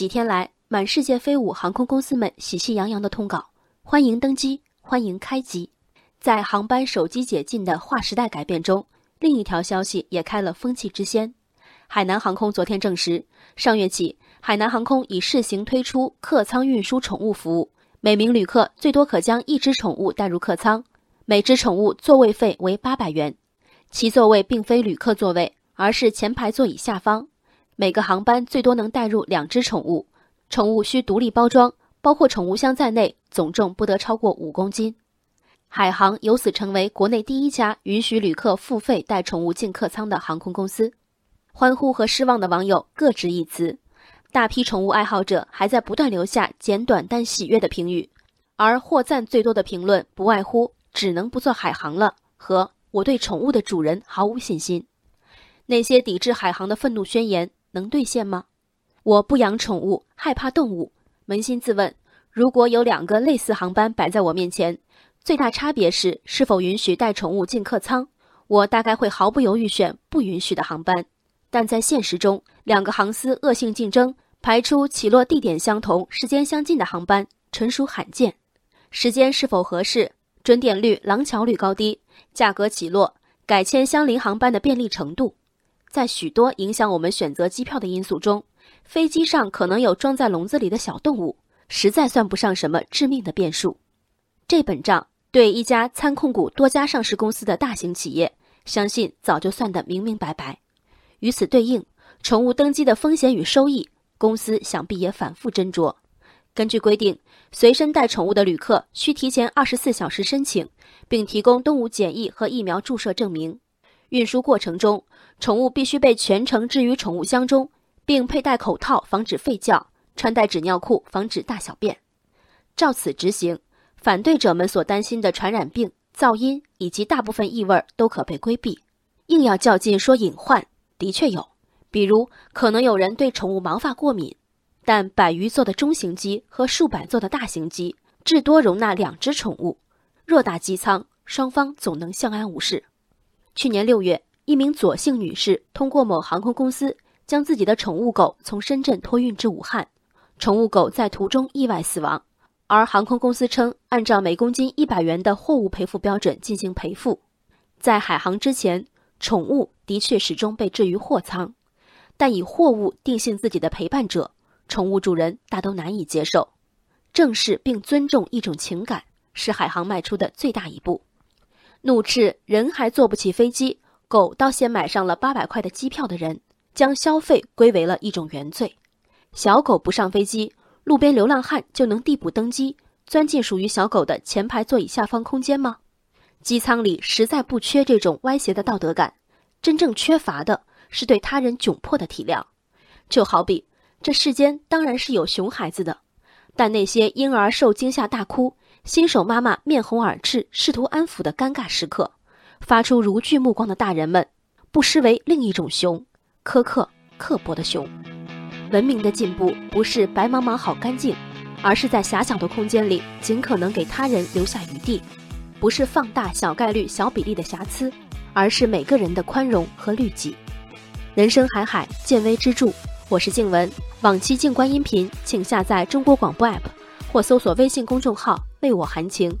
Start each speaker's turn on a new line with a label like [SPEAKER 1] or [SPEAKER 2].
[SPEAKER 1] 几天来，满世界飞舞航空公司们喜气洋洋的通稿：欢迎登机，欢迎开机。在航班手机解禁的划时代改变中，另一条消息也开了风气之先。海南航空昨天证实，上月起，海南航空已试行推出客舱运输宠物服务，每名旅客最多可将一只宠物带入客舱，每只宠物座位费为八百元。其座位并非旅客座位，而是前排座椅下方。每个航班最多能带入两只宠物，宠物需独立包装，包括宠物箱在内，总重不得超过五公斤。海航由此成为国内第一家允许旅客付费带宠物进客舱的航空公司。欢呼和失望的网友各执一词，大批宠物爱好者还在不断留下简短但喜悦的评语，而获赞最多的评论不外乎“只能不做海航了”和“我对宠物的主人毫无信心”。那些抵制海航的愤怒宣言能兑现吗？我不养宠物，害怕动物。扪心自问，如果有两个类似航班摆在我面前，最大差别是是否允许带宠物进客舱，我大概会毫不犹豫选不允许的航班。但在现实中，两个航司恶性竞争，排出起落地点相同、时间相近的航班，纯属罕见。时间是否合适、准点率、廊桥率高低、价格起落、改签相邻航班的便利程度，在许多影响我们选择机票的因素中，飞机上可能有装在笼子里的小动物，实在算不上什么致命的变数。这本账对一家参控股多家上市公司的大型企业，相信早就算得明明白白。与此对应，宠物登机的风险与收益，公司想必也反复斟酌。根据规定，随身带宠物的旅客需提前二十四小时申请，并提供动物检疫和疫苗注射证明。运输过程中，宠物必须被全程置于宠物箱中，并佩戴口套防止吠叫，穿戴纸尿裤防止大小便。照此执行，反对者们所担心的传染病、噪音以及大部分异味都可被规避。硬要较劲说隐患。的确有，比如可能有人对宠物毛发过敏，但百余座的中型机和数百座的大型机，至多容纳两只宠物，偌大机舱，双方总能相安无事。去年六月，一名左姓女士通过某航空公司将自己的宠物狗从深圳托运至武汉，宠物狗在途中意外死亡，而航空公司称按照每公斤一百元的货物赔付标准进行赔付。在海航之前。宠物的确始终被置于货舱，但以货物定性自己的陪伴者，宠物主人大都难以接受。正视并尊重一种情感，是海航迈出的最大一步。怒斥人还坐不起飞机，狗倒先买上了八百块的机票的人，将消费归为了一种原罪。小狗不上飞机，路边流浪汉就能递补登机，钻进属于小狗的前排座椅下方空间吗？机舱里实在不缺这种歪斜的道德感，真正缺乏的是对他人窘迫的体谅。就好比这世间当然是有熊孩子的，但那些婴儿受惊吓大哭，新手妈妈面红耳赤试图安抚的尴尬时刻，发出如炬目光的大人们，不失为另一种熊，苛刻刻薄的熊。文明的进步不是白茫茫好干净，而是在狭小的空间里尽可能给他人留下余地。不是放大小概率、小比例的瑕疵，而是每个人的宽容和律己。人生海海，见微知著。我是静文，往期静观音频，请下载中国广播 app 或搜索微信公众号“为我含情”。